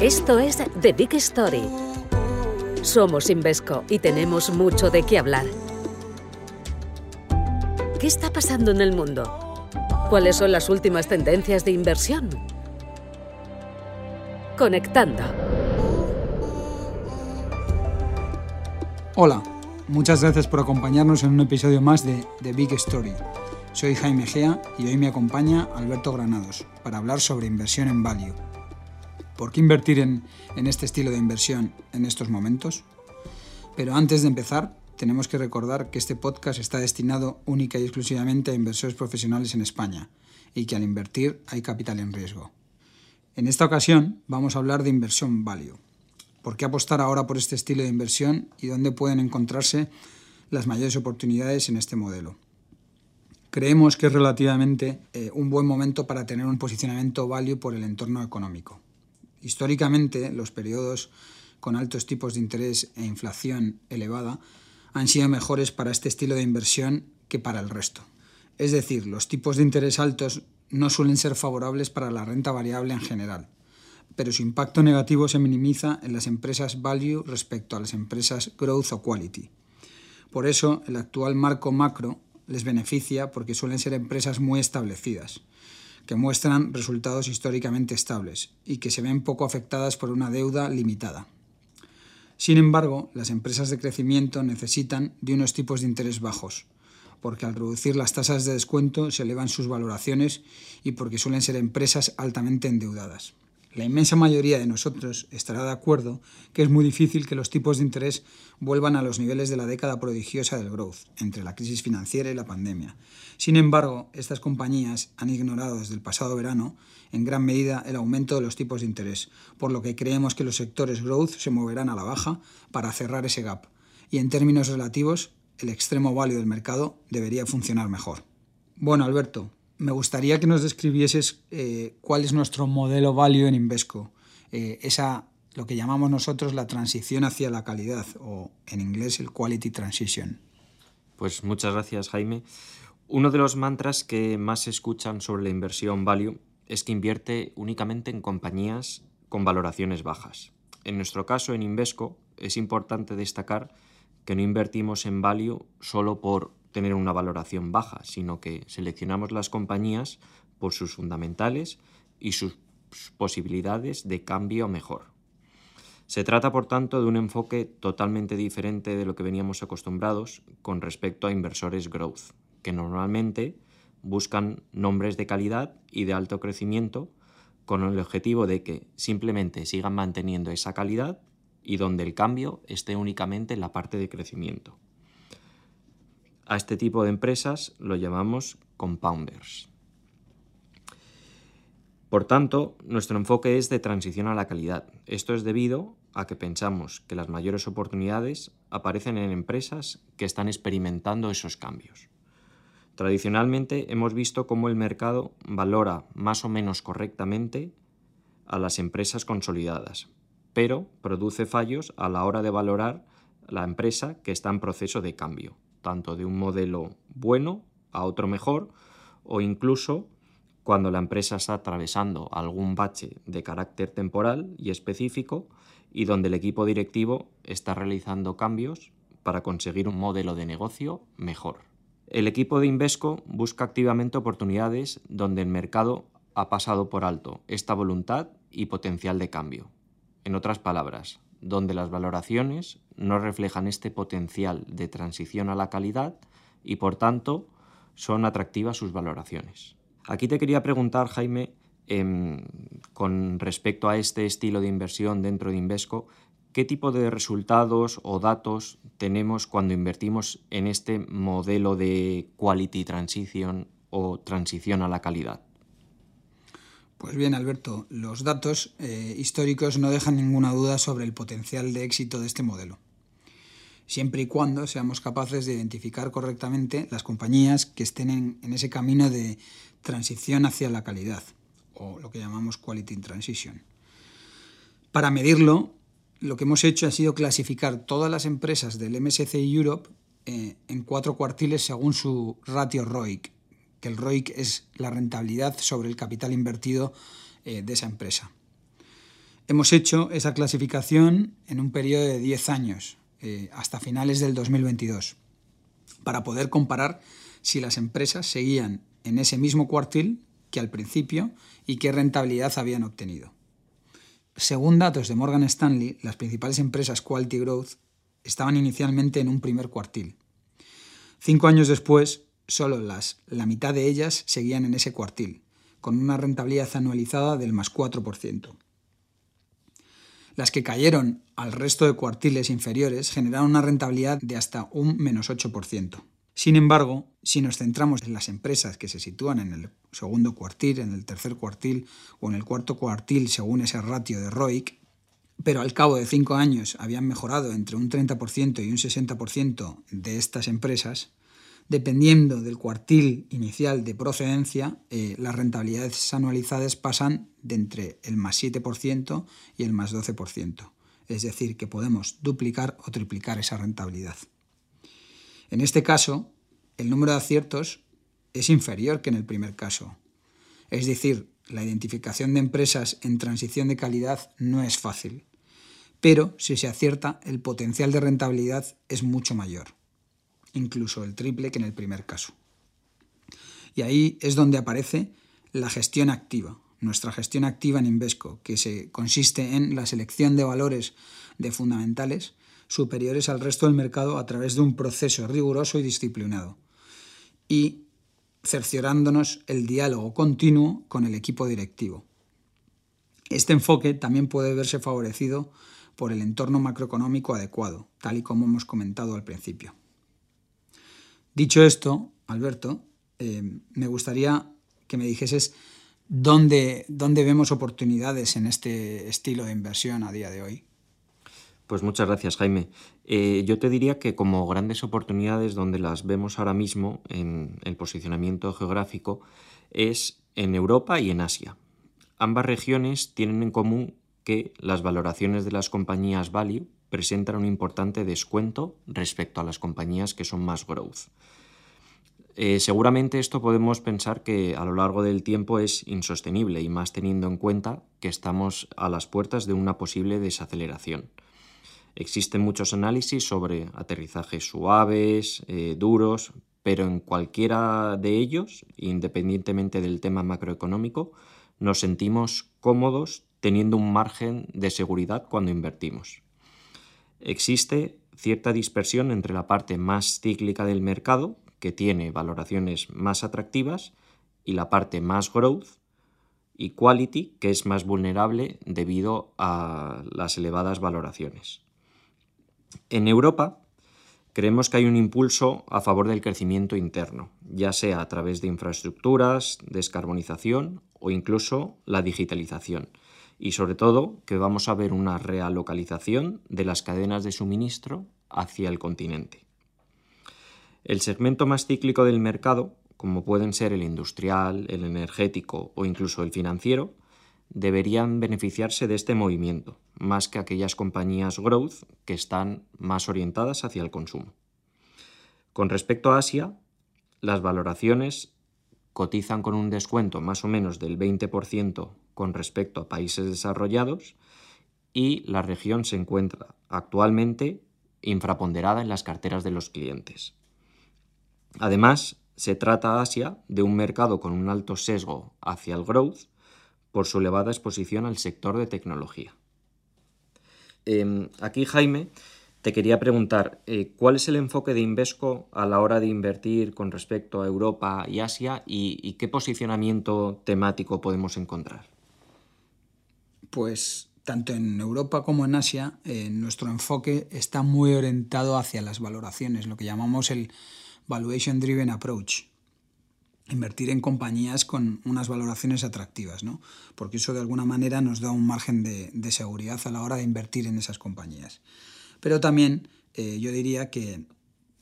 Esto es The Big Story. Somos Invesco y tenemos mucho de qué hablar. ¿Qué está pasando en el mundo? ¿Cuáles son las últimas tendencias de inversión? Conectando. Hola, muchas gracias por acompañarnos en un episodio más de The Big Story. Soy Jaime Gea y hoy me acompaña Alberto Granados para hablar sobre inversión en value. ¿Por qué invertir en, este estilo de inversión en estos momentos? Pero antes de empezar, tenemos que recordar que este podcast está destinado única y exclusivamente a inversores profesionales en España y que al invertir hay capital en riesgo. En esta ocasión vamos a hablar de inversión value ¿Por qué apostar ahora por este estilo de inversión y dónde pueden encontrarse las mayores oportunidades en este modelo? Creemos que es relativamente eh, un buen momento para tener un posicionamiento value por el entorno económico. Históricamente, los periodos con altos tipos de interés e inflación elevada han sido mejores para este estilo de inversión que para el resto. Es decir, los tipos de interés altos no suelen ser favorables para la renta variable en general pero su impacto negativo se minimiza en las empresas value respecto a las empresas growth o quality. Por eso, el actual marco macro les beneficia porque suelen ser empresas muy establecidas, que muestran resultados históricamente estables y que se ven poco afectadas por una deuda limitada. Sin embargo, las empresas de crecimiento necesitan de unos tipos de interés bajos, porque al reducir las tasas de descuento se elevan sus valoraciones y porque suelen ser empresas altamente endeudadas. La inmensa mayoría de nosotros estará de acuerdo que es muy difícil que los tipos de interés vuelvan a los niveles de la década prodigiosa del growth, entre la crisis financiera y la pandemia. Sin embargo, estas compañías han ignorado desde el pasado verano en gran medida el aumento de los tipos de interés, por lo que creemos que los sectores growth se moverán a la baja para cerrar ese gap. Y en términos relativos, el extremo válido del mercado debería funcionar mejor. Bueno, Alberto, me gustaría que nos describieses eh, cuál es nuestro modelo value en Invesco. Eh, esa, lo que llamamos nosotros la transición hacia la calidad, o en inglés el quality transition. Pues muchas gracias, Jaime. Uno de los mantras que más se escuchan sobre la inversión value es que invierte únicamente en compañías con valoraciones bajas. En nuestro caso, en Invesco, es importante destacar que no invertimos en value solo por tener una valoración baja, sino que seleccionamos las compañías por sus fundamentales y sus posibilidades de cambio mejor. Se trata, por tanto, de un enfoque totalmente diferente de lo que veníamos acostumbrados con respecto a inversores growth, que normalmente buscan nombres de calidad y de alto crecimiento con el objetivo de que simplemente sigan manteniendo esa calidad y donde el cambio esté únicamente en la parte de crecimiento. A este tipo de empresas lo llamamos compounders. Por tanto, nuestro enfoque es de transición a la calidad. Esto es debido a que pensamos que las mayores oportunidades aparecen en empresas que están experimentando esos cambios. Tradicionalmente hemos visto cómo el mercado valora más o menos correctamente a las empresas consolidadas, pero produce fallos a la hora de valorar la empresa que está en proceso de cambio tanto de un modelo bueno a otro mejor o incluso cuando la empresa está atravesando algún bache de carácter temporal y específico y donde el equipo directivo está realizando cambios para conseguir un modelo de negocio mejor. El equipo de Invesco busca activamente oportunidades donde el mercado ha pasado por alto esta voluntad y potencial de cambio. En otras palabras, donde las valoraciones no reflejan este potencial de transición a la calidad y por tanto son atractivas sus valoraciones. Aquí te quería preguntar, Jaime, em, con respecto a este estilo de inversión dentro de Invesco, ¿qué tipo de resultados o datos tenemos cuando invertimos en este modelo de quality transition o transición a la calidad? Pues bien, Alberto, los datos eh, históricos no dejan ninguna duda sobre el potencial de éxito de este modelo, siempre y cuando seamos capaces de identificar correctamente las compañías que estén en, ese camino de transición hacia la calidad, o lo que llamamos Quality Transition. Para medirlo, lo que hemos hecho ha sido clasificar todas las empresas del MSCI Europe eh, en cuatro cuartiles según su ratio ROIC, que el ROIC es la rentabilidad sobre el capital invertido eh, de esa empresa. Hemos hecho esa clasificación en un periodo de 10 años, eh, hasta finales del 2022, para poder comparar si las empresas seguían en ese mismo cuartil que al principio y qué rentabilidad habían obtenido. Según datos de Morgan Stanley, las principales empresas Quality Growth estaban inicialmente en un primer cuartil. Cinco años después, solo las, la mitad de ellas seguían en ese cuartil, con una rentabilidad anualizada del más 4%. Las que cayeron al resto de cuartiles inferiores generaron una rentabilidad de hasta un menos 8%. Sin embargo, si nos centramos en las empresas que se sitúan en el segundo cuartil, en el tercer cuartil o en el cuarto cuartil según ese ratio de ROIC, pero al cabo de cinco años habían mejorado entre un 30% y un 60% de estas empresas, dependiendo del cuartil inicial de procedencia, eh, las rentabilidades anualizadas pasan de entre el más 7% y el más 12%. Es decir, que podemos duplicar o triplicar esa rentabilidad. En este caso, el número de aciertos es inferior que en el primer caso. Es decir, la identificación de empresas en transición de calidad no es fácil, pero si se acierta, el potencial de rentabilidad es mucho mayor, incluso el triple que en el primer caso. Y ahí es donde aparece la gestión activa, nuestra gestión activa en Invesco, que se consiste en la selección de valores de fundamentales superiores al resto del mercado a través de un proceso riguroso y disciplinado. Y cerciorándonos el diálogo continuo con el equipo directivo. Este enfoque también puede verse favorecido por el entorno macroeconómico adecuado, tal y como hemos comentado al principio. Dicho esto, Alberto, eh, me gustaría que me dijeses dónde, dónde vemos oportunidades en este estilo de inversión a día de hoy. Pues muchas gracias, Jaime. Eh, yo te diría que como grandes oportunidades donde las vemos ahora mismo en el posicionamiento geográfico es en Europa y en Asia. Ambas regiones tienen en común que las valoraciones de las compañías value presentan un importante descuento respecto a las compañías que son más growth. Eh, seguramente esto podemos pensar que a lo largo del tiempo es insostenible y más teniendo en cuenta que estamos a las puertas de una posible desaceleración. Existen muchos análisis sobre aterrizajes suaves, eh, duros, pero en cualquiera de ellos, independientemente del tema macroeconómico, nos sentimos cómodos teniendo un margen de seguridad cuando invertimos. Existe cierta dispersión entre la parte más cíclica del mercado, que tiene valoraciones más atractivas, y la parte más growth y quality, que es más vulnerable debido a las elevadas valoraciones. En Europa, creemos que hay un impulso a favor del crecimiento interno, ya sea a través de infraestructuras, descarbonización o incluso la digitalización. Y sobre todo que vamos a ver una realocalización de las cadenas de suministro hacia el continente. El segmento más cíclico del mercado, como pueden ser el industrial, el energético o incluso el financiero, deberían beneficiarse de este movimiento, más que aquellas compañías growth que están más orientadas hacia el consumo. Con respecto a Asia, las valoraciones cotizan con un descuento más o menos del 20% con respecto a países desarrollados y la región se encuentra actualmente infraponderada en las carteras de los clientes. Además, se trata Asia de un mercado con un alto sesgo hacia el growth por su elevada exposición al sector de tecnología. Em, aquí, Jaime, te quería preguntar, eh, ¿cuál es el enfoque de Invesco a la hora de invertir con respecto a Europa y Asia y, qué posicionamiento temático podemos encontrar? Pues tanto en Europa como en Asia, eh, nuestro enfoque está muy orientado hacia las valoraciones, lo que llamamos el Valuation Driven Approach invertir en compañías con unas valoraciones atractivas, ¿no? porque eso de alguna manera nos da un margen de, seguridad a la hora de invertir en esas compañías. Pero también eh, yo diría que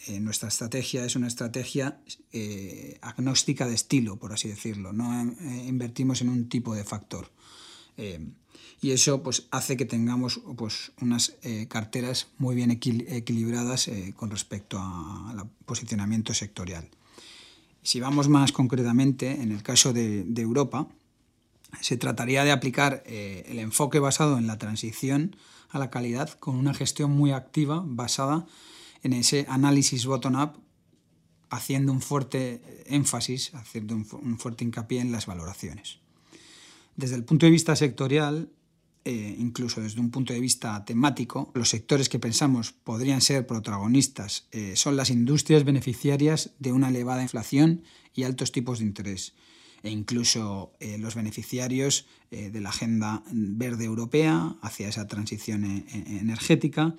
eh, nuestra estrategia es una estrategia eh, agnóstica de estilo, por así decirlo, no invertimos en un tipo de factor. Y eso pues, hace que tengamos pues, unas carteras muy bien equilibradas con respecto al posicionamiento sectorial. Si vamos más concretamente, en el caso de, Europa, Se trataría de aplicar eh, el enfoque basado en la transición a la calidad con una gestión muy activa basada en ese análisis bottom-up, haciendo un fuerte énfasis, haciendo un fuerte hincapié en las valoraciones. Desde el punto de vista sectorial, eh, incluso desde un punto de vista temático, los sectores que pensamos podrían ser protagonistas eh, son las industrias beneficiarias de una elevada inflación y altos tipos de interés, e incluso eh, los beneficiarios de la agenda verde europea hacia esa transición energética,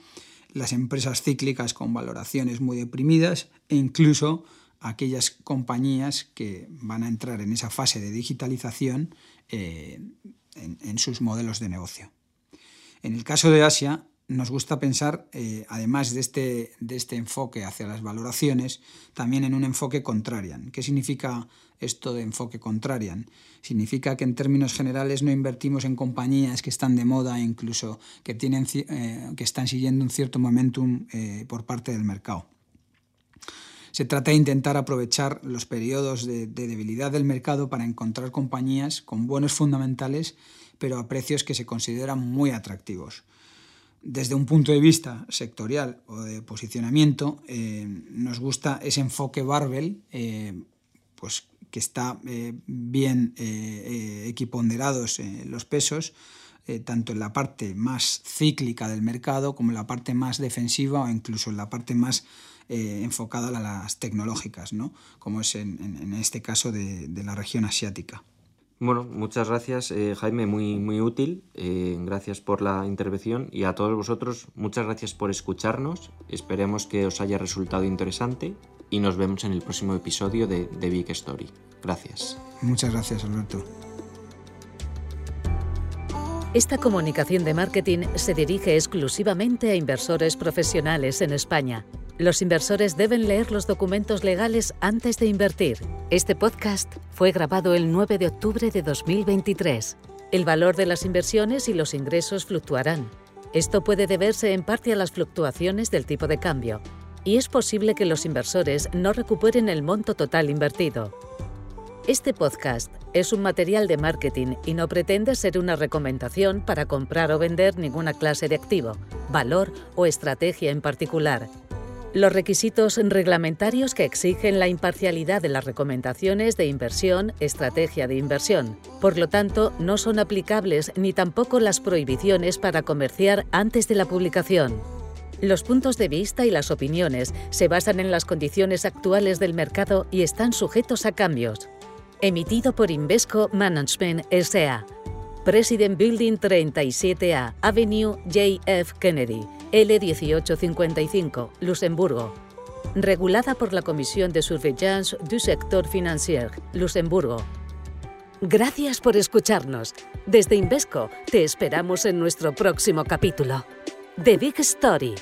las empresas cíclicas con valoraciones muy deprimidas e incluso aquellas compañías que van a entrar en esa fase de digitalización en, sus modelos de negocio. En el caso de Asia, nos gusta pensar, eh, además de este, de este enfoque hacia las valoraciones, también en un enfoque contrarian. ¿Qué significa esto de enfoque contrarian? Significa que en términos generales no invertimos en compañías que están de moda e incluso que, tienen, eh, que están siguiendo un cierto momentum eh, por parte del mercado. Se trata de intentar aprovechar los periodos de, debilidad del mercado para encontrar compañías con buenos fundamentales, pero a precios que se consideran muy atractivos. Desde un punto de vista sectorial o de posicionamiento, eh, nos gusta ese enfoque barbell, eh, pues que está eh, bien equiponderados los pesos, tanto en la parte más cíclica del mercado como en la parte más defensiva o incluso en la parte más eh, enfocada a las tecnológicas, ¿no? como es en, este caso de, la región asiática. Bueno, muchas gracias eh, Jaime, muy, muy útil. Eh, gracias por la intervención y a todos vosotros muchas gracias por escucharnos. Esperemos que os haya resultado interesante y nos vemos en el próximo episodio de The Big Story. Gracias. Muchas gracias Alberto. Esta comunicación de marketing se dirige exclusivamente a inversores profesionales en España. Los inversores deben leer los documentos legales antes de invertir. Este podcast fue grabado el 9 de octubre de 2023. El valor de las inversiones y los ingresos fluctuarán. Esto puede deberse en parte a las fluctuaciones del tipo de cambio, y es posible que los inversores no recuperen el monto total invertido. Este podcast es un material de marketing y no pretende ser una recomendación para comprar o vender ninguna clase de activo, valor o estrategia en particular los requisitos reglamentarios que exigen la imparcialidad de las recomendaciones de inversión, estrategia de inversión. Por lo tanto, no son aplicables ni tampoco las prohibiciones para comerciar antes de la publicación. Los puntos de vista y las opiniones se basan en las condiciones actuales del mercado y están sujetos a cambios. Emitido por Invesco Management S.A. President Building 37A, Avenue J.F. Kennedy, L1855, Luxemburgo. Regulada por la Comisión de Surveillance du Sector Financier, Luxemburgo. Gracias por escucharnos. Desde Invesco te esperamos en nuestro próximo capítulo. The Big Story.